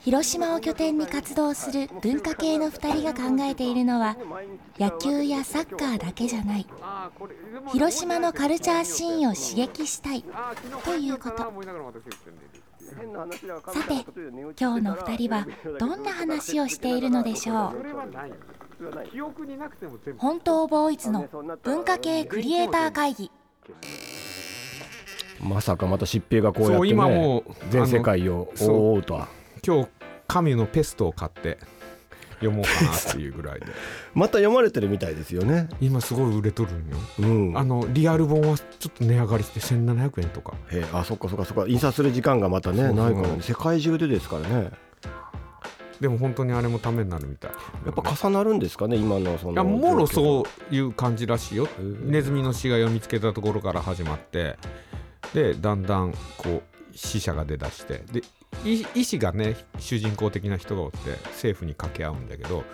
広島を拠点に活動する文化系の2人が考えているのは野球やサッカーだけじゃない。広島のカルチャーシーンを刺激したい。ということ。さて今日の2人はどんな話をしているのでしょう？本当ボーイズの文化系クリエイター会議。まさかまた疾病がこうやって、ね、今も全世界を覆うとは今日神のペストを買って読もうかなっていうぐらいで。また読まれてるみたいですよね。今すごい売れとるんよ、うん、あのリアル本はちょっと値上がりして1700円とか。へえあそっかそっかそっか。印刷する時間がまたねないからね。世界中でですからね。でも本当にあれもためになるみたい。やっぱ重なるんですかね今のそのいやもろうそういう感じらしいよ。ーネズミの死骸を見つけたところから始まってでだんだんこう死者が出だしてでい医師がね主人公的な人がおって政府に掛け合うんだけど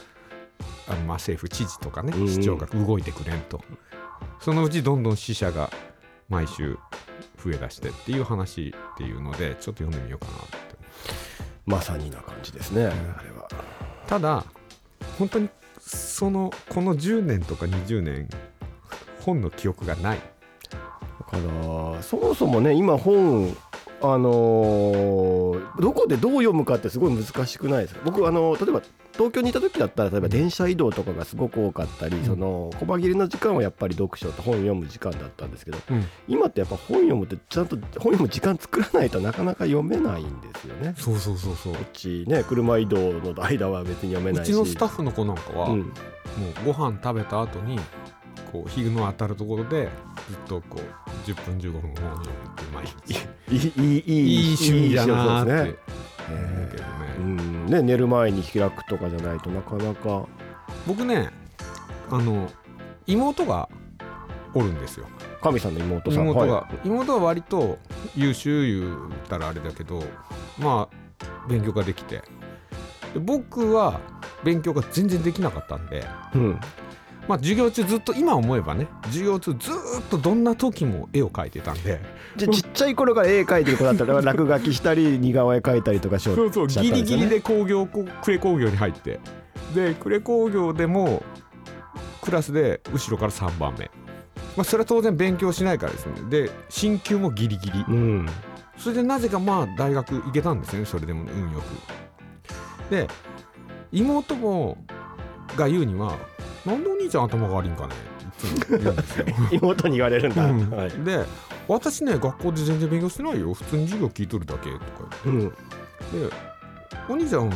あのまあ政府知事とかねうん市長が動いてくれんと。そのうちどんどん死者が毎週増えだしてっていう話っていうのでちょっと読んでみようかなって。まさにな感じですね、あれは。ただ本当にそのこの10年とか20年本の記憶がない。だからそもそもね今本あのーどこでどう読むかってすごい難しくないですか？僕あの例えば東京にいた時だったら例えば電車移動とかがすごく多かったり、ん。その小切れの時間はやっぱり読書と本読む時間だったんですけどうん。今ってやっぱ本読むってちゃんと本読む時間作らないとなかなか読めないんですよね。そうそうそうそう。こっちね車移動の間は別に読めうないし。ちのスタッフの子なんかは、うん、もうご飯食べた後にこう日の当たるところでずっとこう10分15分放尿って毎日いいいいいい趣味だなって思うけどね,、うんね寝る前に開くとかじゃないとなかなか僕ねあの妹がおるんですよ神さんの妹さん妹が、はい、妹は割と優秀言ったらあれだけどまあ勉強ができてで僕は勉強が全然できなかったんで、うん、まあ授業中ずっと今思えばね授業中ずーっとどんな時も絵を描いてたんで。じゃあちっちゃい頃から絵描いてる子だったら落書きしたり似顔絵描いたりとかしよそうそうしちゃったんですよね。ギリギリで工業こ呉工業に入って。で呉工業でもクラスで後ろから3番目、まあ、それは当然勉強しないからですね。で進級もギリギリ。うん。それでなぜかまあ大学行けたんですよねそれでもね運よく。で妹もが言うには「なんでお兄ちゃん頭が悪いんかね?」いつも言うんですよ。妹に言われるんだ、うん。はい。で私ね学校で全然勉強してないよ。普通に授業聞いとるだけとかうん、言って。でお兄ちゃん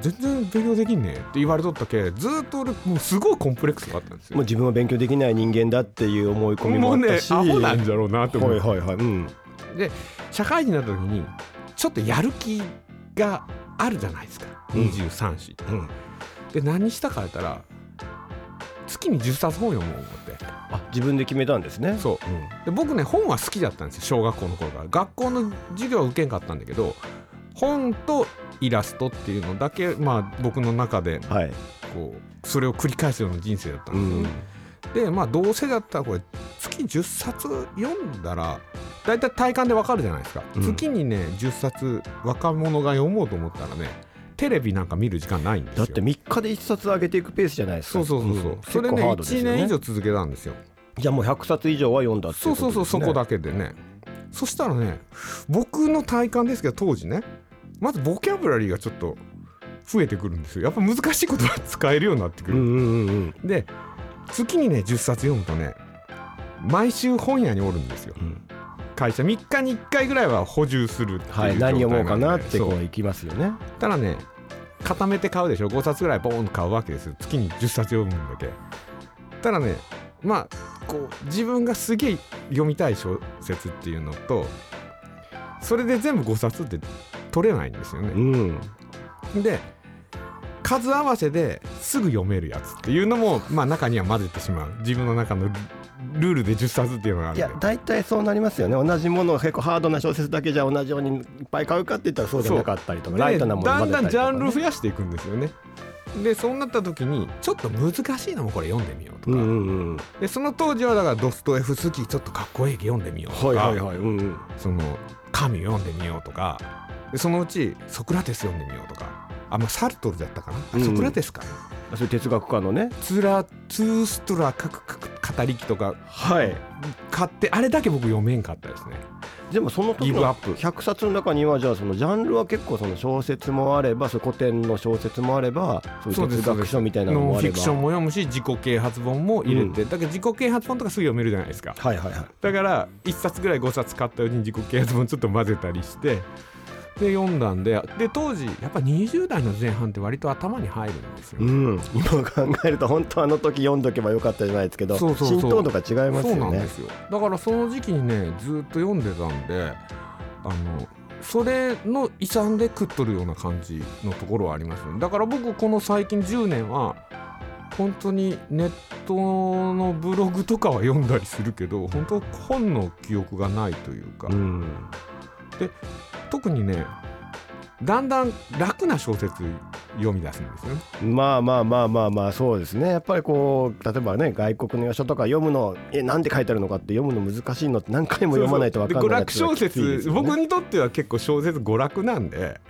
全然勉強できんねって言われとったけずーっと俺もうすごいコンプレックスがあったんですよ。もう自分は勉強できない人間だっていう思い込みもうねもあったし。アホなんじゃろうなって思う、はいはいはい。うん。社会人になった時にちょっとやる気があるじゃないですか。うん。23歳って、うん。で何したかやったら月に10冊本読もう思って。あ自分で決めたんですね。そう。うん。で僕ね本は好きだったんですよ小学校の頃から。学校の授業は受けんかったんだけど本とイラストっていうのだけまあ僕の中ではい、こうそれを繰り返すような人生だったんうですよね、ん、でまあどうせだったらこれ月10冊読んだら大体体感でわかるじゃないですか、うん。月にね10冊若者が読もうと思ったらねテレビなんか見る時間ないんですよ。だって3日で1冊上げていくペースじゃないですか。そうそうそうそう、ん。それね結構ハードですよ1年以上続けたんですよじゃあもう100冊以上は読んだっていそうそうそうそこだだけでね。そしたらね僕の体感ですけど当時ねまずボキャブラリーがちょっと増えてくるんですよ。やっぱ難しいことは使えるようになってくる、うんうんうんうん。で月にね10冊読むとね毎週本屋におるんですよ。うん会社3日に1回ぐらいは補充するっていうはい、何読もうかなってこういきますよね。ただね固めて買うでしょ。5冊ぐらいボーンと買うわけですよ。月に10冊読むんだけ。ただねまあこう自分がすげえ読みたい小説っていうのとそれで全部5冊って取れないんですよね。うん、で数合わせですぐ読めるやつっていうのも、まあ、中には混ぜてしまう。自分の中のルルールで10冊っていうのがあるいや大体そうなりますよね。同じものを結構ハードな小説だけじゃ同じようにいっぱい買うかって言ったらそうじゃなかったりとかでライトなものだんだんジャンルを増やしていくんですよね。でそうなった時にちょっと難しいのもこれ読んでみようとか、うんうんうん。でその当時はだからドストエフスキーちょっとかっこいい読んでみようとか、はいはいはい。うんうん。その神読んでみようとか。でそのうちソクラテス読んでみようとかあまあサルトルだったかな、あうん。ソクラテスかなそういう哲学家のね。ツラツーストラかくかく語りきとかはい買ってあれだけ僕読めんかったですねでもその時のギブアップ100冊の中にはじゃあそのジャンルは結構その小説もあればそ古典の小説もあればそういう哲学書みたいなのノンもあればフィクションも読むし自己啓発本も入れて、だけど自己啓発本とかすぐ読めるじゃないですかはいはいはいだから1冊ぐらい5冊買ったうちに自己啓発本ちょっと混ぜたりしてで読んだんでで当時やっぱ20代の前半って割と頭に入るんですよ、うん、今考えると本当あの時読んどけばよかったじゃないですけどそうそうそう。浸透度が違いますそうよねなんですよ。だからその時期にねずっと読んでたんであのそれの遺産で食っとるような感じのところはありますね。だから僕この最近10年は本当にネットのブログとかは読んだりするけど本当本の記憶がないというか、うん特にねだんだん楽な小説読み出すんですよね。まあまあまあまあまあそうですね。やっぱりこう例えばね外国の書とか読むのえなんて書いてあるのかって読むの難しいのって何回も読まないと分かんない娯楽小説、僕にとっては結構小説娯楽なんで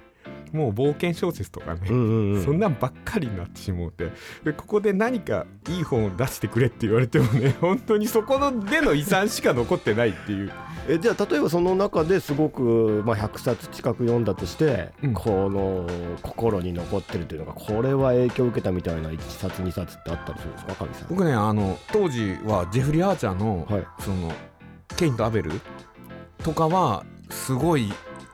もう冒険小説とかね、うんうんうん。そんなんばっかりになってしもうてでここで何かいい本を出してくれって言われてもね本当にそこのでの遺産しか残ってないっていうえじゃあ例えばその中ですごく、まあ、100冊近く読んだとして、うん。この心に残ってるというのがこれは影響を受けたみたいな1冊2冊ってあったりするんですか？神さん。僕ねあの当時はジェフリー・アーチャーの,、はい。そのケインとアベルとかはすごい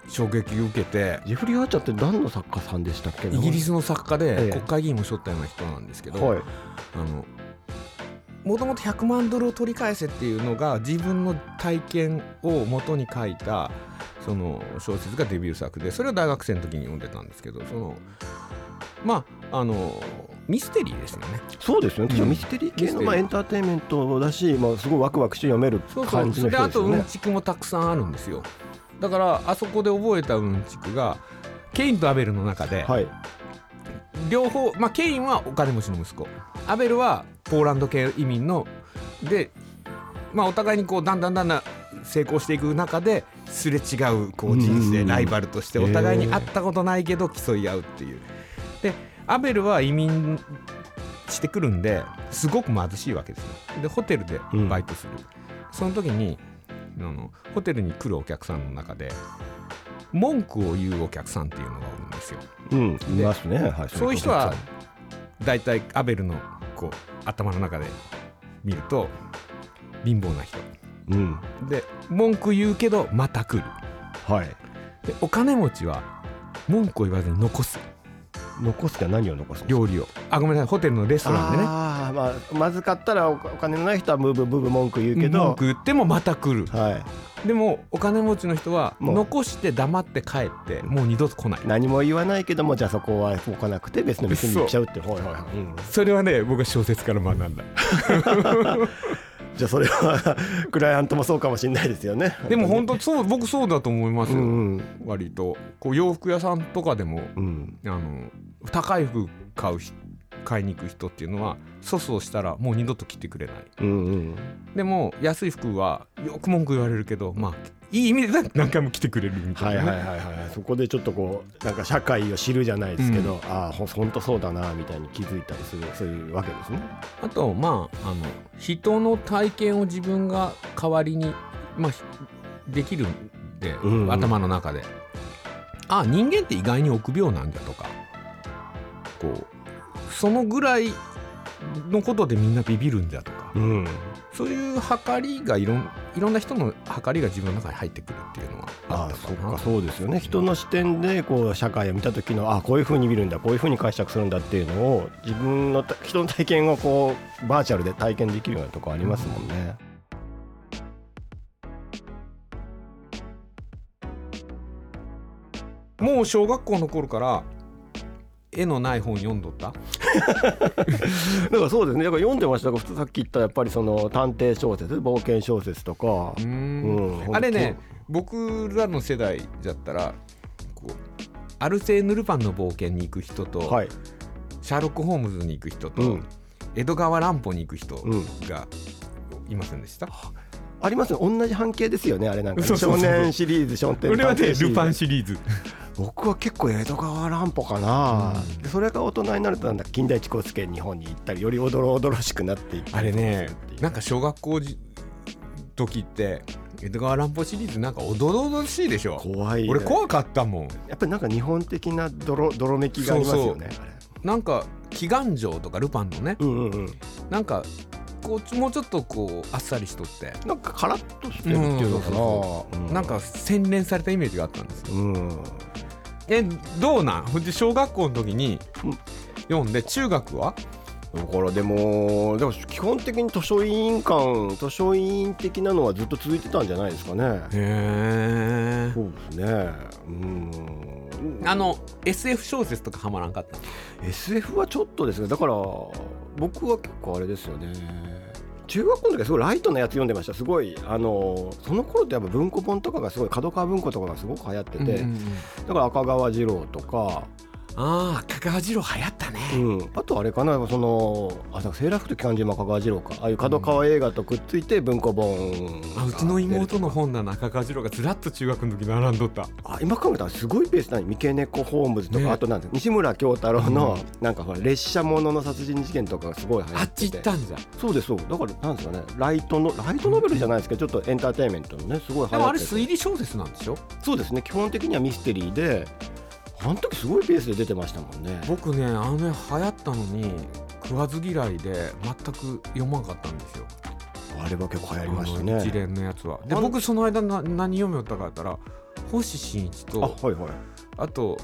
衝撃を受けてジェフリー・アーチャーって何の作家さんでしたっけ？イギリスの作家ええ。で国会議員もしょったような人なんですけど、はい。あのもともと100万ドルを取り返せっていうのが自分の体験を元に書いたその小説がデビュー作でそれを大学生の時に読んでたんですけどそのまああのミステリーですよね。そうですよね、うんミステリー系の、まあ、エンターテインメントだし、まあ、すごいワクワクして読めるそう感じので人ですよねあとうん。ちくもたくさんあるんですよ。だからあそこで覚えたうんちくがケインとアベルの中で、はい、両方、まあ、ケインはお金持ちの息子アベルはポーランド系移民ので、まあ、お互いにこうだんだんだんだん成功していく中ですれ違うこう人うんうんうん生ライバルとしてお互いに会ったことないけど競い合うっていう。でアベルは移民してくるんですごく貧しいわけですよ。でホテルでバイトする、その時にあのホテルに来るお客さんの中で文句を言うお客さんっていうのがおるんですよ。うん、いますね、はい、そういう人は大体アベルのこう頭の中で見ると貧乏な人。うん、で文句言うけどまた来る。はい、でお金持ちは文句を言わずに残す。残すか何を残すの料理を。あごめんなさい。ホテルのレストランでねまあ、まずかったらおお金のない人はブーブーブーブー文句言うけ文ど、句言ってもまた来る。はい、でもお金持ちの人は残して黙って帰ってもう二度と来ない。何も言わないけどもじゃあそこは来なくて別の店に行っちゃうってはいはいはい、うん。それはね僕は小説から学んだじゃあそれは クライアントもそうかもしれないですよね。でも本当そう僕そうだと思いますよ、うん割と。こう洋服屋さんとかでもうん。あの高い服買うひ買いに行く人っていうのは粗相したらもう二度と着てくれない。うんうん。でも安い服はよく文句言われるけどまあいい意味で何回も着てくれるみたなね、はいいはいはいはい。そこでちょっとこうなんか社会を知るじゃないですけど、ああほ本当そうだなみたいに気づいたりするそういうわけですね。あとまああの人の体験を自分が代わりに、まあ、ひできるんで、うんうん。頭の中で。あ人間って意外に臆病なんだとかこうそのぐらいのことでみんなビビるんだとかうん。そういう計りがいろんいろんな人の計りが自分の中に入ってくるっていうのはあったかな。そっか。そうですよね。人の視点でこう社会を見た時のあこういうふうに見るんだこういうふうに解釈するんだっていうのを自分のた人の体験をこうバーチャルで体験できるようなとこありますもんね。もう小学校の頃から絵のない本読んどった？だからそうですね。だから読んでました。だからさっき言ったやっぱりその探偵小説冒険小説とか。うん。ん。あれね僕らの世代だったらこうアルセーヌ・ルパンの冒険に行く人と、はい。シャーロック・ホームズに行く人と、うん。江戸川乱歩に行く人うん。がいませんでした、ありますね同じ半径ですよねあれなんかね。そうそうそう。少年シリーズ少年俺はねルパンシリーズ。僕は結構江戸川乱歩かな、うん。でそれが大人になるとなんだ近代一高介日本に行ったりよりおどろおどろしくなっていったあれねなんか小学校じ時って江戸川乱歩シリーズなんかおどろおどろしいでしょ怖い、ね、俺怖かったもんやっぱりなんか日本的な泥泥めきがありますよねあれなんか祈願城とかルパンのねうんうんうんなんかこうもうちょっとこうあっさりしとって、なんかカラッとしてるっていうのかな、うん。うん。なんか洗練されたイメージがあったんですよ。うん。えどうなん？小学校の時にうん。読んで中学は？だからでもでも基本的に図書委員館図書委員的なのはずっと続いてたんじゃないですかね。へえそうですね。うん。あの SF 小説とかハマらんかった SF はちょっとですね。だから僕は結構あれですよね中学校の時はすごいライトなやつ読んでました。すごいあのその頃ってやっぱ文庫本とかがすごい角川文庫とかがすごく流行ってて、だから赤川次郎とか、ああ赤川次郎流行ったね、うん、あとあれかなそのあセーラー服と機関銃も赤川次郎かああいう角川映画とくっついて文庫本があうちの妹の本棚赤川次郎がずらっと中学の時並んどった。あ今考えたらすごいペースな三毛猫ホームズとか、ね。あとなんです西村京太郎の、なんかほら列車ものの殺人事件とかがすごい流行あってってち行ったんじゃ。んそうですそう。だからなんですかね。ライトのライトノベルじゃないですけどちょっとエンターテインメントのねすごい流行ってて。推理小説なんでしょ？そうですね。基本的にはミステリーであの時すごいペースで出てましたもんね。僕ねあのね流行ったのに食わず嫌いで全く読まんかったんですよ。あれは結構流行りましたあの一ね連のやつは。で僕その間な何読みよったかやったら星新一あとはいはい。あと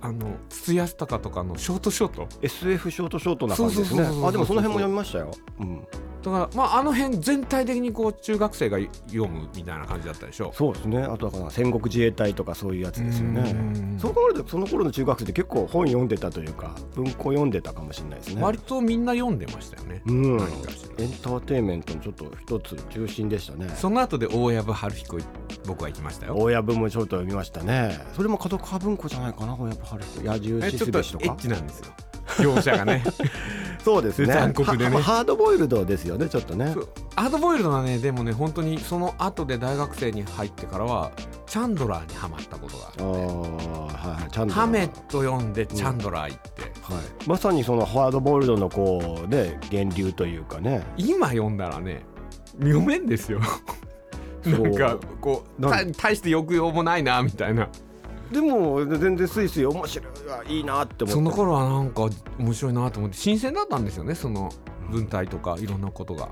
あの筒安隆とかのショートショート。SF ショートショートな感じですね。あでもその辺も読みましたよ、うん、だからまああの辺全体的にこう中学生が読むみたいな感じだったでしょ。そうですね。あとは戦国自衛隊とかそういうやつですようんねそう考えるとその頃の中学生って結構本読んでたというか文庫読んでたかもしれないですね。割とみんな読んでましたよね、うん。エンターテインメントのちょっと一つ中心でしたね。その後で大藪春彦僕は行きましたよ。大藪もちょっと読みましたね。それも角川文庫じゃないかな大藪春彦。野獣シえちょっとエッチなんですよ。描写がね そうですね。残酷でね。ハードボイルドですよねちょっとね。ハードボイルドはねでもね本当にその後で大学生に入ってからはチャンドラーにはまったことがあって。はいハメット読んでチャンドラー行って、はい、まさにそのハードボイルドのこうね源流というかね。今読んだらね読めんですよ。なんかこう大して抑揚もないなみたいな。でも全然スイスイ面白いいいなって思ってその頃はなんか面白いなと思って新鮮だったんですよねその文体とかいろんなことが。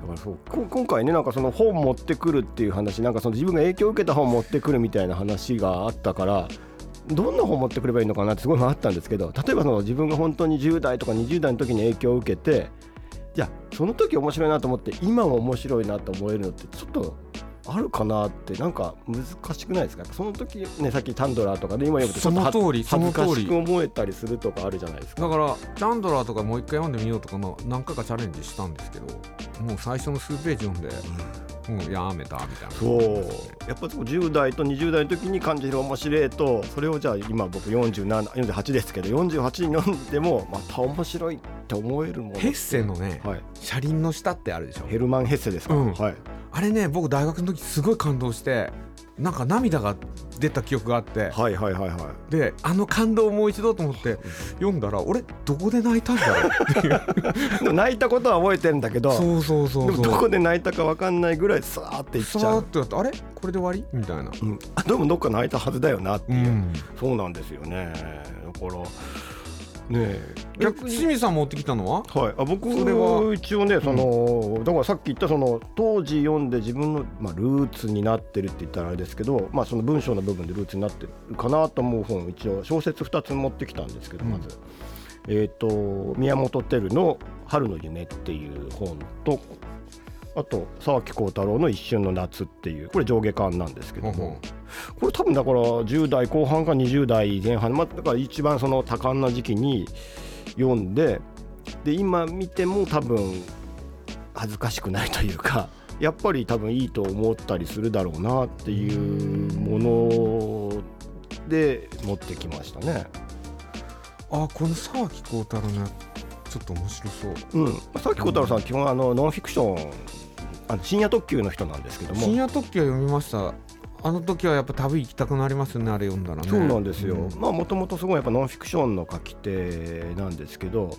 だからそうこ今回ねなんかその本持ってくるっていう話なんかその自分が影響を受けた本持ってくるみたいな話があったからどんな本持ってくればいいのかなってすごいのあったんですけど例えばその自分が本当に10代とか20代の時に影響を受けてじゃあその時面白いなと思って今も面白いなと思えるのってちょっとあるかなってなんか難しくないですか？その時ねさっきタンドラーとかで今読むとその通りその通り恥ずかしく思えたりするとかあるじゃないですか。だからチャンドラーとかもう一回読んでみようとかの何回かチャレンジしたんですけどもう最初の数ページ読んでもうやめたみたいな。そう。やっぱ10代と20代の時に感じる面白いとそれをじゃあ今僕47 48ですけど48に読んでもまた面白いって思えるものヘッセのねはい、車輪の下ってあるでしょ？ヘルマン・ヘッセですか、うん。はい、あれね僕大学の時すごい感動してなんか涙が出た記憶があって。はいはいはいはい。であの感動をもう一度と思って読んだら俺どこで泣いたんだろう？っていう。泣いたことは覚えてるんだけどそうそうそうでもどこで泣いたか分かんないぐらいさーっていっちさゃう、ーっとやってあれ？これで終わり？みたいな。うん、あでもどっか泣いたはずだよなっていう、うん。そうなんですよね。だからねえ。逆に。清水さん持ってきたのは？はい、あ僕それは。一応ねその、だからさっき言ったその当時読んで自分の、まあ、ルーツになってるって言ったらあれですけど、まあ、その文章の部分でルーツになってるかなと思う本一応小説2つ持ってきたんですけどまず、えっ、と宮本照の「春の夢」っていう本とあと沢木耕太郎の「一瞬の夏」っていうこれ上下巻なんですけども、これ多分だから10代後半か20代前半、まあ、だから一番その多感な時期に読んでで今見ても多分恥ずかしくないというかやっぱり多分いいと思ったりするだろうなっていうもので持ってきましたね。あこの沢木耕太郎のちょっと面白そう。うん、さっき小太郎さん基本あのノンフィクションあの深夜特急の人なんですけども。深夜特急は読みましたあの時はやっぱ旅行きたくなりますよねあれ読んだらね。そうなんですよ、うん。まあもともとすごいやっぱノンフィクションの書き手なんですけど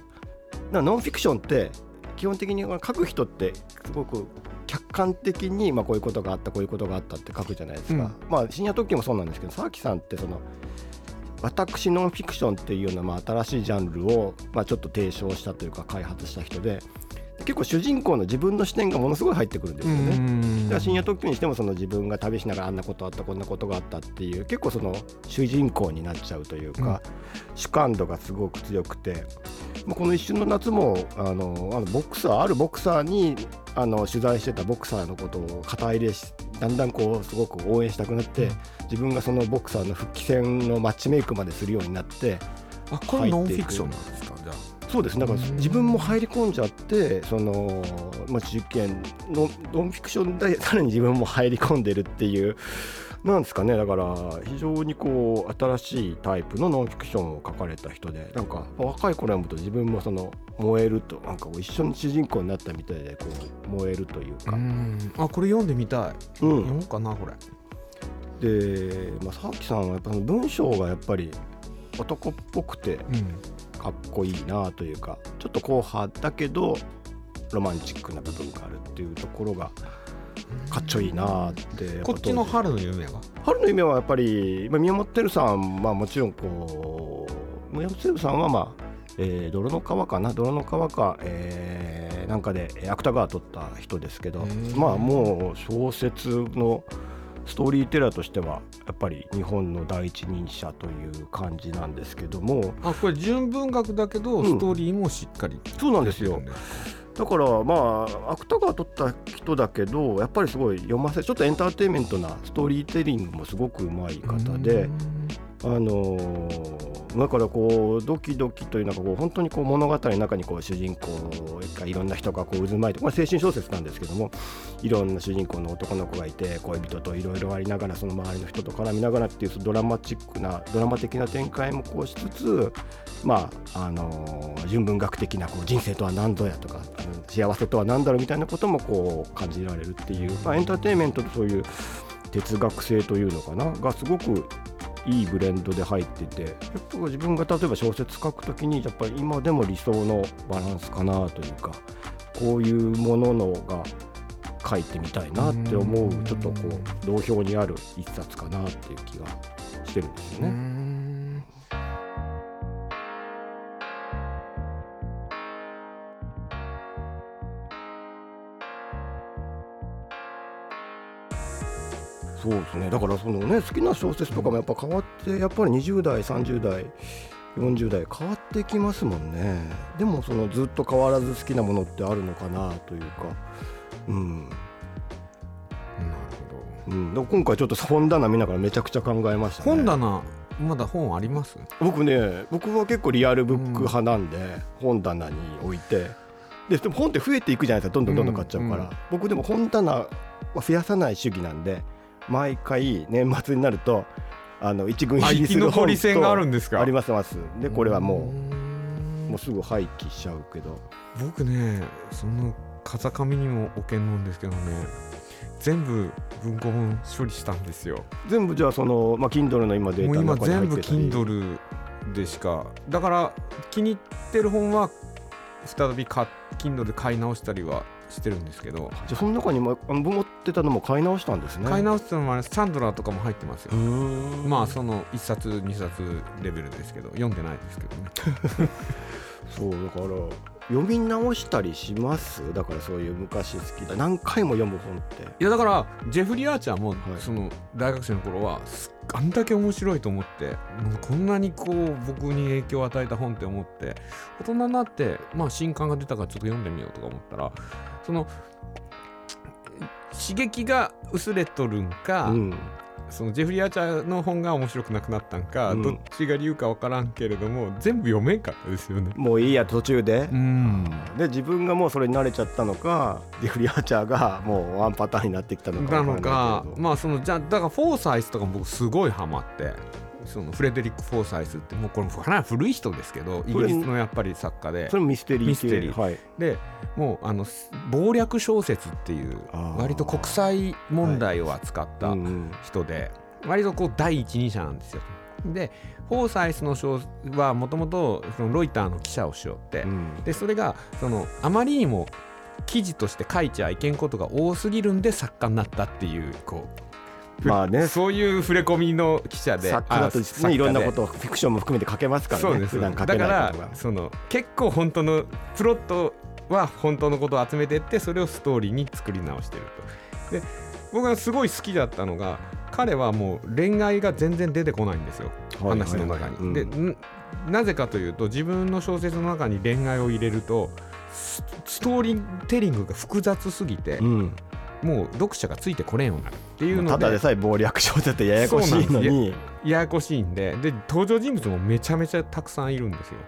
なノンフィクションって基本的に書く人ってすごく客観的に、まあ、こういうことがあったこういうことがあったって書くじゃないですか、うん。まあ深夜特急もそうなんですけど沢木さんってその私ノンフィクションっていうような、まあ、新しいジャンルを、まあ、ちょっと提唱したというか開発した人で結構主人公の自分の視点がものすごい入ってくるんですよね。うん。だから深夜特急にしてもその自分が旅しながらあんなことあったこんなことがあったっていう結構その主人公になっちゃうというか、主観度がすごく強くて、まあ、この一瞬の夏もあのあのボクサーあるボクサーにあの取材してたボクサーのことを肩入れしだんだんこうすごく応援したくなって、自分がそのボクサーの復帰戦のマッチメイクまでするようになってあこれノンフィクションなんですか？じゃあそうですね。だからうん。自分も入り込んじゃってその、まあ、事件のノンフィクションで さらに自分も入り込んでるっていうなんですかね。だから非常にこう新しいタイプのノンフィクションを書かれた人でなんか若い頃読むと自分もその燃えるとなんか一緒に主人公になったみたいでこう燃えるというか、うん。あこれ読んでみたい、うん。読もうかなこれ。で、まあ、沢木さんはやっぱ文章がやっぱり男っぽくてうんかっこいいなというかちょっと硬派だけどロマンチックな部分があるっていうところがかっちょいいなってこっちの春の夢は？春の夢はやっぱり、まあ、宮本照さんはもちろんこう宮本照さんはまあ、えー泥の川かな？泥の川か、えーなんかでえー芥川取った人ですけどまあもう小説のストーリーテラーとしてはやっぱり日本の第一人者という感じなんですけども。あこれ純文学だけど、うん。ストーリーもしっかり。そうなんですよ。だからまあ芥川取った人だけどやっぱりすごい読ませちょっとエンターテインメントなストーリーテリングもすごくうまい方であのーだからこうドキドキというなんかこう本当にこう物語の中にこう主人公がいろんな人がこう渦巻いてこれ青春小説なんですけどもいろんな主人公の男の子がいて恋人といろいろありながらその周りの人と絡みながらっていうドラマチックなドラマ的な展開もこうしつつまああの純文学的なこう人生とは何ぞやとか幸せとは何だろうみたいなこともこう感じられるっていう、まあ、エンターテインメントとそういう哲学性というのかながすごくいいブレンドで入っててやっぱ自分が例えば小説書くときにやっぱり今でも理想のバランスかなというかこういうもののが書いてみたいなって思うちょっとこう同票にある一冊かなっていう気がしてるんですよね。そうですね。だからそのね好きな小説とかもやっぱ変わってやっぱり20代30代40代変わってきますもんね。でもそのずっと変わらず好きなものってあるのかなというか。うん、なるうん、だから今回ちょっと本棚見ながらめちゃくちゃ考えましたね。ほど本棚まだ本あります？僕ね僕は結構リアルブック派なんで、本棚に置いて。ででも本って増えていくじゃないですか。どんどんどんどん買っちゃうから、うんうん。僕でも本棚は増やさない主義なんで毎回年末になるとあの一軍入りする本残り戦があるとんですか？ありますます。でこれはもうもうすぐ廃棄しちゃうけど。僕ねその風上にも置けんのんですけどね全部文庫本処理したんですよ。全部じゃあその、まあ、Kindle の今デーもう今タの中に入全部ってたり。Kindle でしかだから気に入ってる本は再び買 Kindle で買い直したりはしてるんですけど、じゃあその中にもあの持ってたのも買い直したんですね。買い直したのもあれサンドラーとかも入ってますよ。まあその1冊2冊レベルですけど読んでないですけどね。そうだから読み直したりします？だからそういう昔好きだ何回も読む本って。いやだからジェフリー・アーチャーも、い。その大学生の頃はすあんだけ面白いと思ってこんなにこう僕に影響を与えた本って思って大人になってまあ新刊が出たからちょっと読んでみようとか思ったらその刺激が薄れとるんか、うんそのジェフリー・アーチャーの本が面白くなくなったんか、うん。どっちが理由か分からんけれども全部読めんかったですよね。もういいや途中で、うん。で自分がもうそれに慣れちゃったのかディフリアーチャーがもうワンパターンになってきたのかなのわかまあそのじゃあだからフォーサイスとかも僕すごいハマってそのフレデリック・フォーサイスってもうこれかなり古い人ですけどイギリスのやっぱり作家で。それもミステリー系。ミステリー。はい。でもうあの謀略小説っていう割と国際問題を扱った人で割とこう第一人者なんですよ。でフォーサイスの小はもともとロイターの記者をしよって、うん。でそれがそのあまりにも記事として書いちゃいけんことが多すぎるんで作家になったっていうこうまあね。そういう触れ込みの記者で作家だとねいろんなことをフィクションも含めて書けますからねそうです。普段書けだからその結構本当のプロットは本当のことを集めてってそれをストーリーに作り直してると。で僕がすごい好きだったのが彼はもう恋愛が全然出てこないんですよ。はい話の中に、はいはいでんなぜかというと自分の小説の中に恋愛を入れるとスストーリーテリングが複雑すぎて、うん。もう読者がついてこれんようになるっていうのただででさえ謀略小説ってややこしいのに。ややこしいんで。で登場人物もめちゃめちゃたくさんいるんですよ。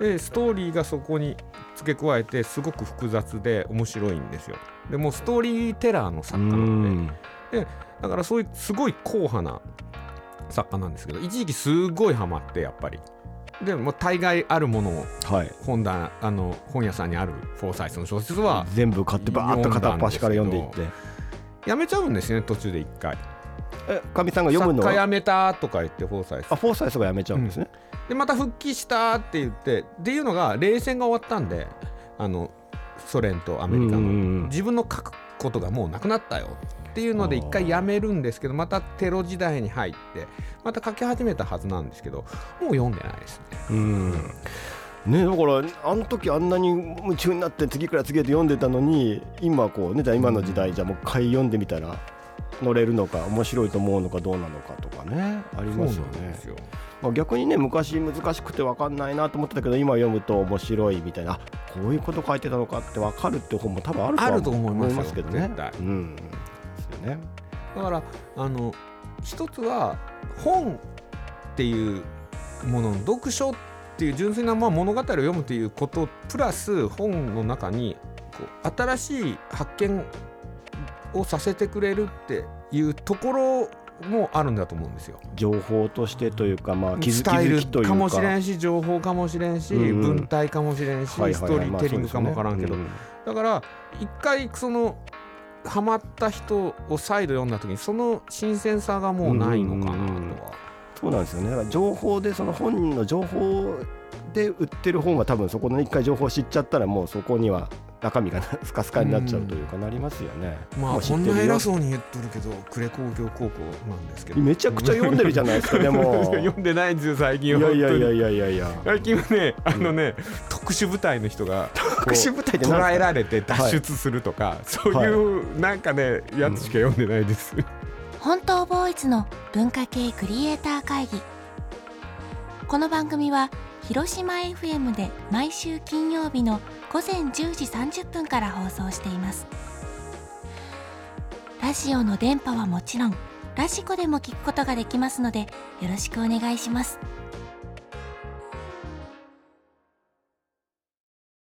でストーリーがそこに付け加えてすごく複雑で面白いんですよ。でもうストーリーテラーの作家なので。だからそういうすごい硬派な作家なんですけど一時期すごいハマってやっぱり。でもう大概あるものをはい。本棚あの本屋さんにあるフォーサイスの小説は全部買ってバーッと片っ端から読んでいってやめちゃうんですよね途中で一回。えかみさんが読むのは？作家やめたとか言ってフォーサイス。あフォーサイスがやめちゃうんですね。でまた復帰したって言ってっていうのが冷戦が終わったんであのソ連とアメリカの。うんうんうん。自分の書くことがもうなくなったよっていうので一回やめるんですけどまたテロ時代に入ってまた書き始めたはずなんですけどもう読んでないですね。うんねだからあの時あんなに夢中になって次から次へと読んでたのに今こうねじゃあ今の時代じゃあもう一回読んでみたら乗れるのか面白いと思うのかどうなのかとかねありますよね。よ。まあ、逆にね昔難しくて分かんないなと思ってたけど今読むと面白いみたいなあこういうこと書いてたのかって分かるって本も多分あるとはあると思いますよ。けどね。うん。ですよね。だからあの一つは本っていうものの読書っていう純粋なまあ物語を読むっていうことプラス本の中にこう新しい発見をさせてくれるっていうところもあるんだと思うんですよ。情報としてというかまあ気づきというかかもしれんし情報かもしれんし、うん文体かもしれんし、はいはいはいストーリーテリングかもわからんけど、まあだから一回そのハマった人を再度読んだ時にその新鮮さがもうないのかなとは。うんうんうんそうなんですよね。だから情報でその本人の情報で売ってる本は多分そこの一回情報知っちゃったらもうそこには中身がスカスカになっちゃうというかなりますよね。まあこんな偉そうに言っとるけど呉工業高校なんですけど。めちゃくちゃ読ん。でるじゃないですかでも。読んでないんですよ最近いはやいやいや本いやいや。いや。最近はねあのね、特殊部隊の人が特殊部隊ですか？られて脱出するとか、そういうなんかねやつしか読んでないです、本当ボーイズの文化系クリエイター会議。この番組は広島 FM で毎週金曜日の午前10時30分から放送しています。ラジオの電波はもちろんラジコでも聞くことができますのでよろしくお願いします。